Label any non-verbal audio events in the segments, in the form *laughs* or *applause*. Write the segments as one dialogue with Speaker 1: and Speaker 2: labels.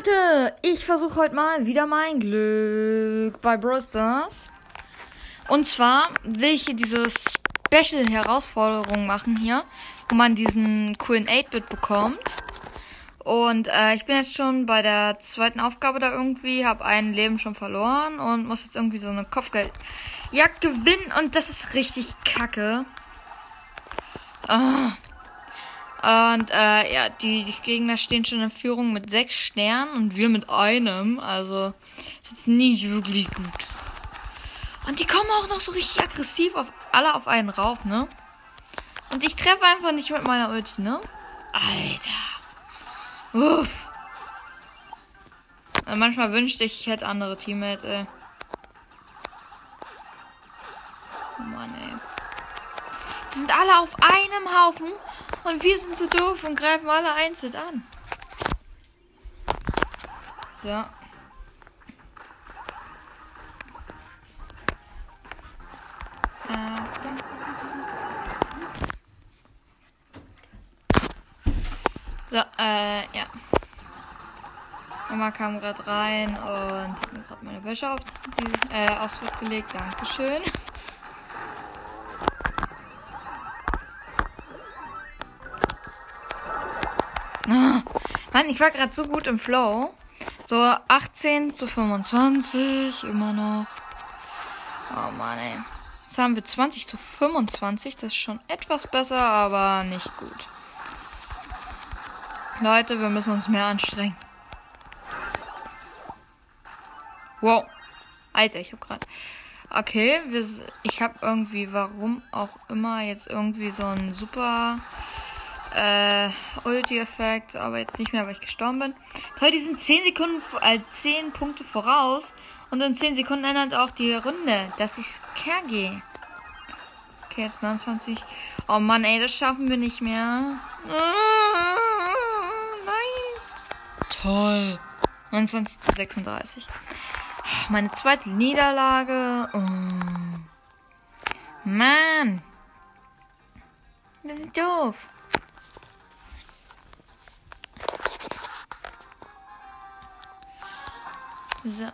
Speaker 1: Leute, ich versuche heute mal wieder mein Glück bei Brawl. Und zwar will ich hier diese Special-Herausforderung machen hier, wo man diesen coolen 8-Bit bekommt. Und äh, ich bin jetzt schon bei der zweiten Aufgabe da irgendwie, habe ein Leben schon verloren und muss jetzt irgendwie so eine Kopfgeldjagd gewinnen und das ist richtig kacke. Ah. Und äh, ja, die, Gegner stehen schon in Führung mit sechs Sternen und wir mit einem. Also ist jetzt nicht wirklich gut. Und die kommen auch noch so richtig aggressiv auf alle auf einen rauf, ne? Und ich treffe einfach nicht mit meiner Ulti, ne? Alter. Uff. Also manchmal wünschte ich, ich hätte andere Teammates, ey. Mann, ey. Die sind alle auf einem Haufen und wir sind so doof und greifen alle einzeln an. So. So, äh, ja. Mama kam gerade rein und hat mir gerade meine Wäsche auf die, äh, gelegt. Dankeschön. Mann, ich war gerade so gut im Flow. So 18 zu 25, immer noch. Oh Mann, ey. Jetzt haben wir 20 zu 25. Das ist schon etwas besser, aber nicht gut. Leute, wir müssen uns mehr anstrengen. Wow. Alter, ich hab grad. Okay, wir, ich habe irgendwie, warum auch immer, jetzt irgendwie so ein super äh, Ulti-Effekt, aber jetzt nicht mehr, weil ich gestorben bin. Toll, die sind 10 Sekunden, äh, 10 Punkte voraus. Und in 10 Sekunden ändert auch die Runde. Das ist Kerge. Okay, jetzt 29. Oh Mann, ey, das schaffen wir nicht mehr. Ah, nein. Toll. 29 zu 36. Meine zweite Niederlage. Oh. Mann. Das ist doof. So.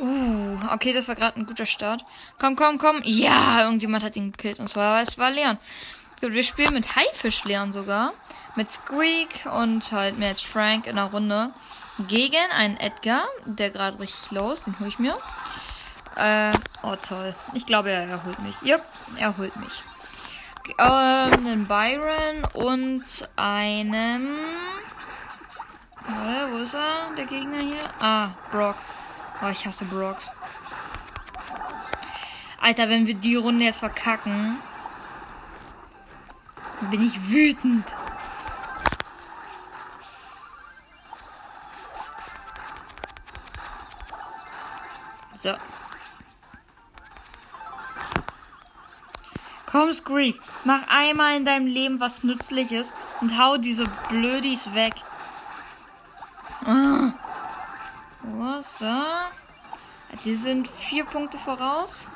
Speaker 1: Uh, okay, das war gerade ein guter Start. Komm, komm, komm. Ja, irgendjemand hat ihn gekillt. Und zwar, es war Leon. Gut, wir spielen mit Haifisch Leon sogar. Mit Squeak und halt mit Frank in der Runde. Gegen einen Edgar, der gerade richtig los. Den hole ich mir. Äh, oh toll. Ich glaube, er, er holt mich. Yep, er holt mich. Ähm, einen Byron und einen. Äh, wo ist er? Der Gegner hier? Ah, Brock. Oh, ich hasse Brocks. Alter, wenn wir die Runde jetzt verkacken, bin ich wütend. So. Komm, Squeak. Mach einmal in deinem Leben was Nützliches und hau diese Blödis weg. Ah. Oh, so. Die sind vier Punkte voraus.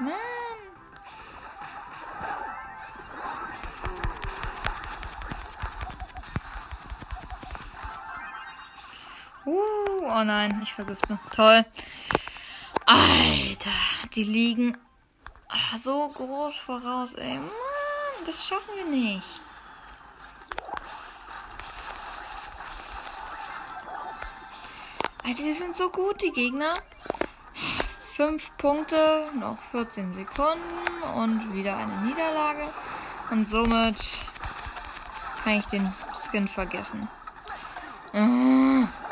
Speaker 1: Mann. Nein, ich vergifte. Toll. Alter, die liegen ach, so groß voraus, ey. Mann, das schaffen wir nicht. Alter, die sind so gut, die Gegner. Fünf Punkte, noch 14 Sekunden und wieder eine Niederlage. Und somit kann ich den Skin vergessen. Oh.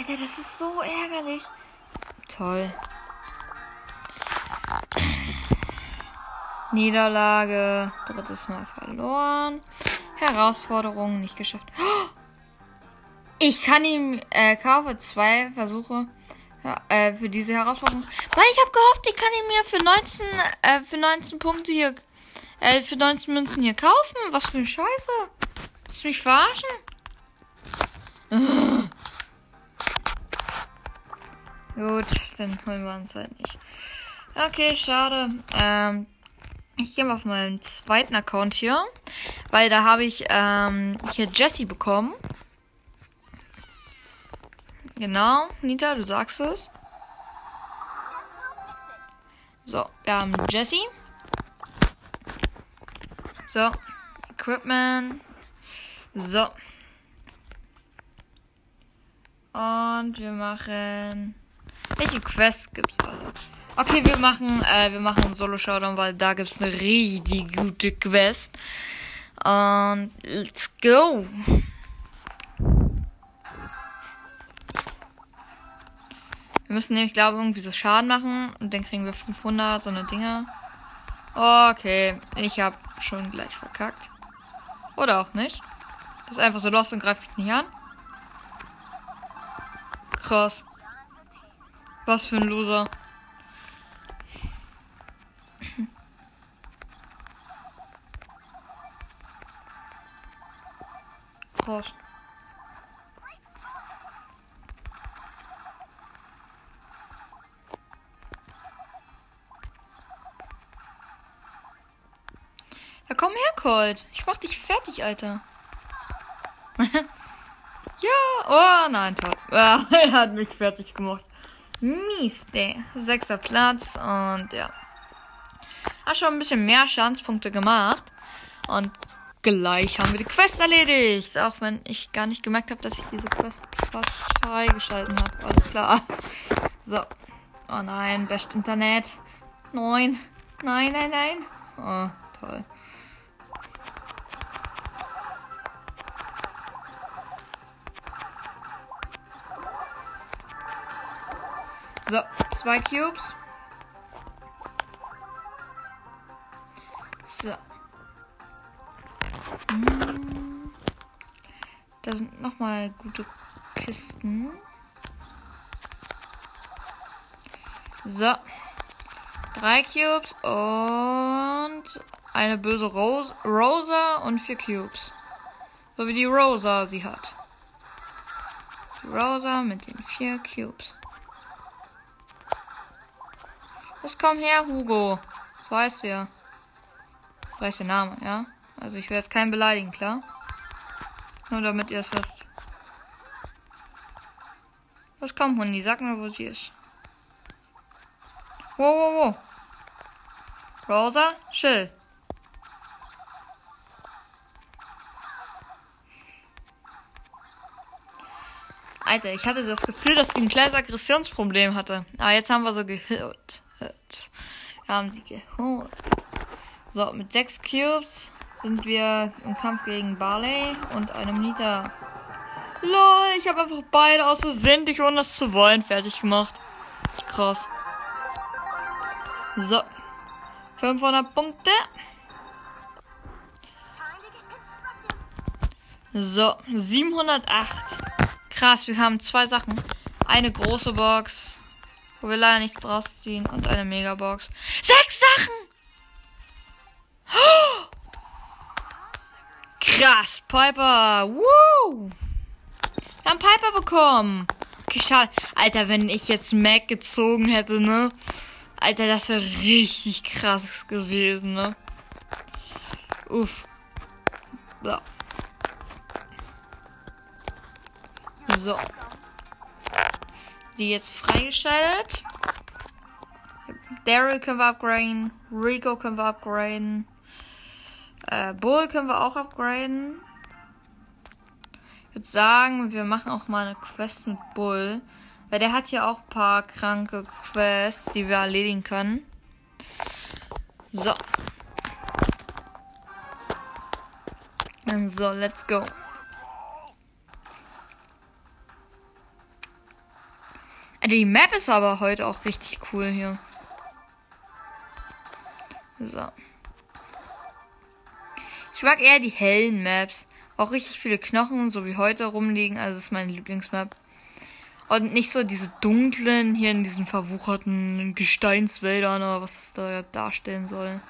Speaker 1: Alter, das ist so ärgerlich. Toll. *clears throat* Niederlage. Drittes Mal verloren. Herausforderung nicht geschafft. *gasps* Ich kann ihm äh, kaufe zwei Versuche äh, für diese Herausforderung. Weil ich habe gehofft, ich kann ihn mir für 19 äh, für 19 Punkte hier äh, für 19 Münzen hier kaufen. Was für eine Scheiße. Willst du mich verarschen? Gut, dann holen wir uns halt nicht. Okay, schade. Ähm, ich gehe mal auf meinen zweiten Account hier, weil da habe ich ähm, hier Jessie bekommen. Genau, Nita, du sagst es. So, wir haben Jessie. So, Equipment. So. Und wir machen. Welche Quests gibt's alle? Okay, wir machen, äh, wir machen Solo Showdown, weil da gibt's eine richtig gute Quest. Und let's go. Wir müssen nämlich, glaube ich, irgendwie so Schaden machen und dann kriegen wir 500, so eine Dinger. Okay, ich habe schon gleich verkackt. Oder auch nicht. Das ist einfach so los und greift mich nicht an. Krass. Was für ein Loser. Krass. Ja, komm her, Colt. Ich mach dich fertig, Alter. *laughs* ja, oh nein, toll. *laughs* Ja, er hat mich fertig gemacht. Mies, der. Sechster Platz und ja. Hat schon ein bisschen mehr Schadenspunkte gemacht. Und gleich haben wir die Quest erledigt. Auch wenn ich gar nicht gemerkt habe, dass ich diese Quest fast freigeschalten habe. Alles klar. So. Oh nein, Best Internet. Nein. Nein, nein, nein. Oh, toll. So, zwei Cubes. So. Hm. Da sind nochmal gute Kisten. So. Drei Cubes und eine böse Rose, Rosa und vier Cubes. So wie die Rosa sie hat. Rosa mit den vier Cubes. Los, komm her, Hugo. So heißt du ja. So der Name, ja? Also ich werde jetzt keinen beleidigen, klar? Nur damit ihr es wisst. Los, komm, Hundi, sag mir, wo sie ist. Wo, wo, wo? Rosa, chill. Alter, ich hatte das Gefühl, dass sie ein kleines Aggressionsproblem hatte. Aber jetzt haben wir so gehört. Haben sie geholt. So, mit sechs Cubes sind wir im Kampf gegen Barley und einem Nita. Lol, ich habe einfach beide aus Versehen, dich ohne das zu wollen, fertig gemacht. Krass. So. 500 Punkte. So, 708. Krass, wir haben zwei Sachen. Eine große Box, wo wir leider nichts draus ziehen, und eine Megabox. Sechs Sachen! Oh! Krass, Piper. Woo! Wir haben Piper bekommen. Okay, schade. Alter, wenn ich jetzt Mac gezogen hätte, ne? Alter, das wäre richtig krass gewesen, ne? Uff. So. So. Die jetzt freigeschaltet. Daryl können wir upgraden. Rico können wir upgraden. Äh, Bull können wir auch upgraden. Ich würde sagen, wir machen auch mal eine Quest mit Bull. Weil der hat hier auch ein paar kranke Quests, die wir erledigen können. So. So, let's go. Die Map ist aber heute auch richtig cool hier. So. Ich mag eher die hellen Maps. Auch richtig viele Knochen, so wie heute rumliegen. Also das ist meine Lieblingsmap. Und nicht so diese dunklen, hier in diesen verwucherten Gesteinswäldern oder was das da darstellen soll.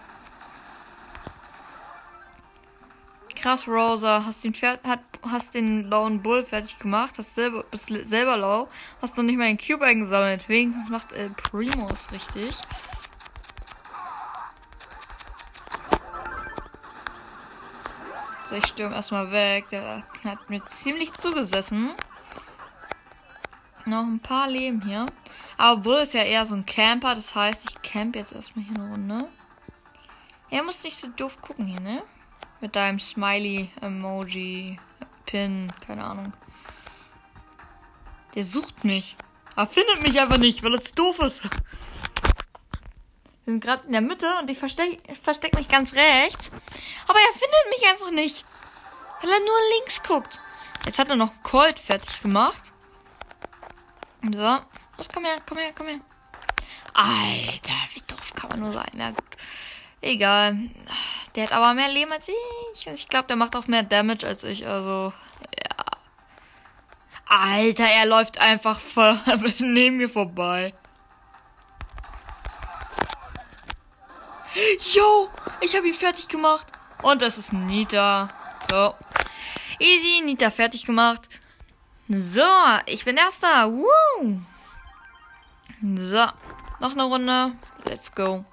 Speaker 1: Krass, Rosa. Hast den Pferd, hat hast den Lone Bull fertig gemacht, hast selber, bist selber low, hast noch nicht mal den Cube eingesammelt. Wenigstens macht El Primus richtig. So, ich stürme erstmal weg. Der hat mir ziemlich zugesessen. Noch ein paar Leben hier. Aber Bull ist ja eher so ein Camper, das heißt, ich camp jetzt erstmal hier eine Runde. Er muss nicht so doof gucken hier, ne? Mit deinem Smiley-Emoji, Pin, keine Ahnung. Der sucht mich. Aber findet mich einfach nicht, weil es doof ist. Wir sind gerade in der Mitte und ich verstecke versteck mich ganz rechts. Aber er findet mich einfach nicht. Weil er nur links guckt. Jetzt hat er noch Colt fertig gemacht. So. Los, komm her, komm her, komm her. Alter, wie doof kann man nur sein. Na gut. Egal. Der hat aber mehr Leben als ich. Ich glaube, der macht auch mehr Damage als ich. Also, ja. Alter, er läuft einfach *laughs* neben mir vorbei. Yo, ich habe ihn fertig gemacht. Und das ist Nita. So. Easy, Nita fertig gemacht. So, ich bin erster. Woo. So, noch eine Runde. Let's go.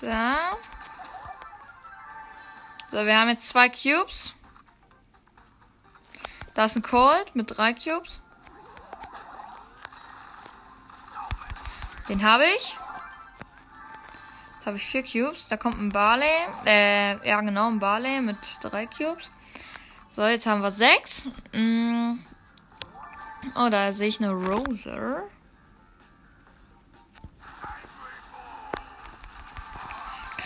Speaker 1: So. So, wir haben jetzt zwei Cubes. Da ist ein Cold mit drei Cubes. Den habe ich. Jetzt habe ich vier Cubes. Da kommt ein Barley. Äh, ja genau, ein Barley mit drei Cubes. So, jetzt haben wir sechs. Mm. Oh, da sehe ich eine Roser.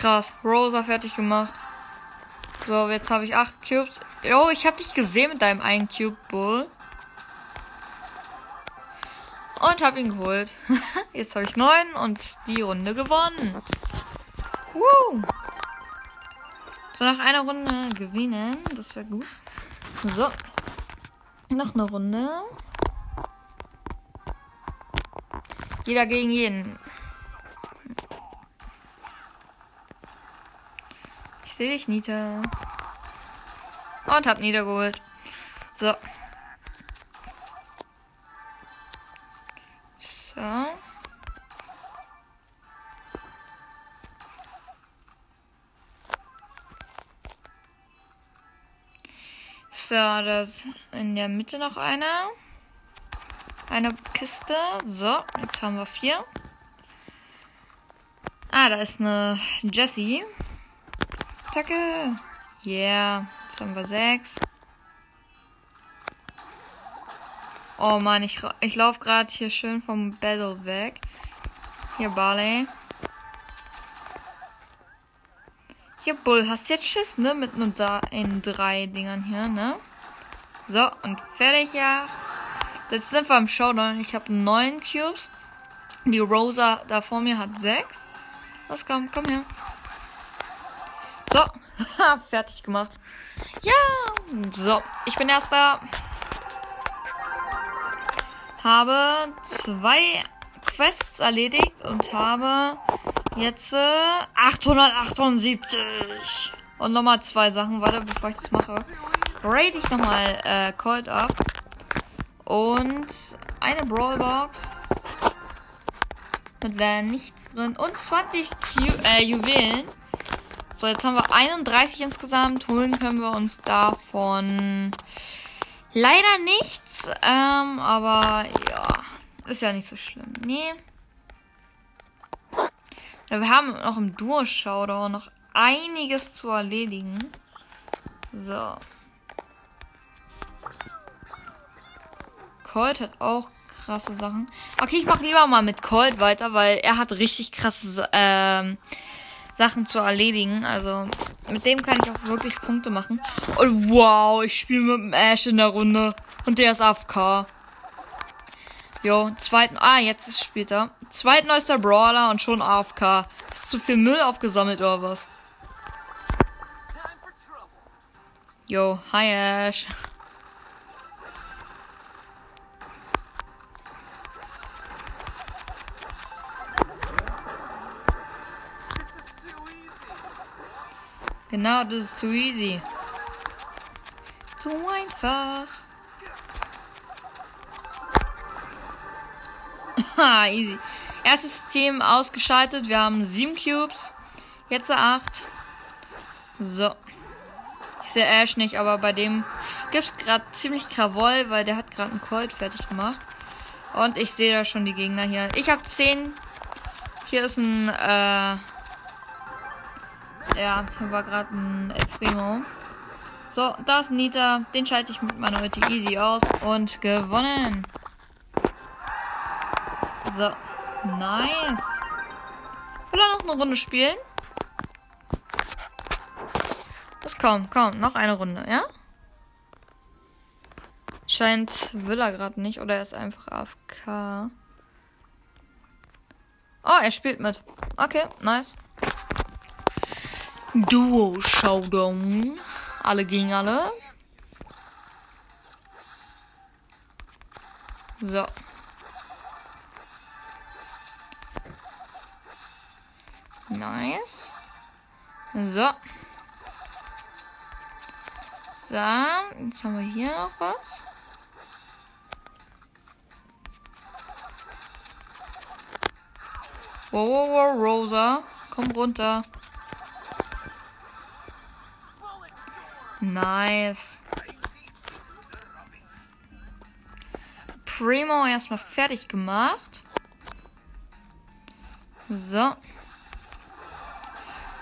Speaker 1: Krass, Rosa fertig gemacht. So, jetzt habe ich acht Cubes. Jo, ich habe dich gesehen mit deinem einen Cube Bull. Und habe ihn geholt. *laughs* jetzt habe ich neun und die Runde gewonnen. Woo! So, nach einer Runde gewinnen. Das wäre gut. So. Noch eine Runde. Jeder gegen jeden. Sehe dich, Nita. Und hab niedergeholt. So. So. So, da ist in der Mitte noch einer. Eine Kiste. So, jetzt haben wir vier. Ah, da ist eine Jessie. Attacke. Yeah, jetzt haben wir sechs. Oh Mann, ich, ich laufe gerade hier schön vom Battle weg. Hier, Barley. Hier, Bull, hast jetzt Schiss, ne? Mit nur da in drei Dingern hier, ne? So, und fertig, ja. Jetzt sind wir im Showdown. Ich habe neun Cubes. Die Rosa da vor mir hat sechs. Los, komm, komm her. So, *laughs* fertig gemacht. Ja, so, ich bin erster. Habe zwei Quests erledigt und habe Jetzt äh, 878. Und nochmal zwei Sachen weiter, bevor ich das mache. Raid ich nochmal äh, Cold Up. Und eine Brawlbox. Mit leider nichts drin. Und 20 Q äh, Juwelen. So, jetzt haben wir 31 insgesamt. Holen können wir uns davon leider nichts. Ähm, aber ja, ist ja nicht so schlimm. Nee. Ja, wir haben noch im Duo-Showdown noch einiges zu erledigen. So. Colt hat auch krasse Sachen. Okay, ich mache lieber mal mit Colt weiter, weil er hat richtig krasse ähm, Sachen zu erledigen. Also mit dem kann ich auch wirklich Punkte machen. Und wow, ich spiele mit dem Ash in der Runde. Und der ist AFK. Jo, zweiten. Ah, jetzt ist später. Zweitneuester Brawler und schon AFK. Hast du viel Müll aufgesammelt oder was? Yo, hi Ash. Genau, das ist zu easy. Zu einfach. Ha, *laughs* easy. Erstes System ausgeschaltet. Wir haben sieben Cubes. Jetzt acht. So. Ich sehe Ash nicht, aber bei dem gibt es gerade ziemlich Krawall, weil der hat gerade einen Colt fertig gemacht. Und ich sehe da schon die Gegner hier. Ich habe zehn. Hier ist ein, äh, ja, hier war gerade ein El Primo. So, da ist Nita. Den schalte ich mit meiner Ulti easy aus. Und gewonnen. So. Nice. Will er noch eine Runde spielen? Das komm, komm, noch eine Runde, ja? Scheint will er gerade nicht oder er ist einfach AFK. Oh, er spielt mit. Okay, nice. Duo Showdown. Alle gegen alle. So. Nice. So. So, jetzt haben wir hier noch was. Wow, wow, wow, Rosa. Komm runter. Nice. Primo erstmal fertig gemacht. So.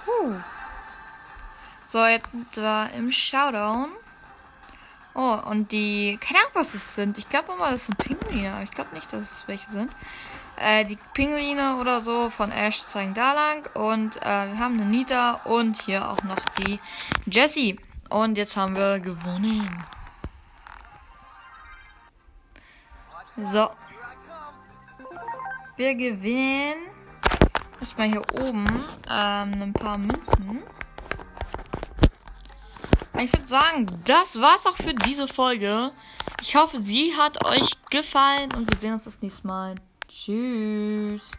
Speaker 1: Uh. So, jetzt sind wir im Showdown. Oh, und die. Keine Ahnung, was es sind. Ich glaube immer, das sind Pinguine, aber ich glaube nicht, dass es welche sind. Äh, die Pinguine oder so von Ash zeigen da lang. Und äh, wir haben eine Nita und hier auch noch die Jessie. Und jetzt haben wir gewonnen. So. Wir gewinnen. Erstmal hier oben ähm, ein paar Münzen. Ich würde sagen, das war's auch für diese Folge. Ich hoffe, sie hat euch gefallen und wir sehen uns das nächste Mal. Tschüss.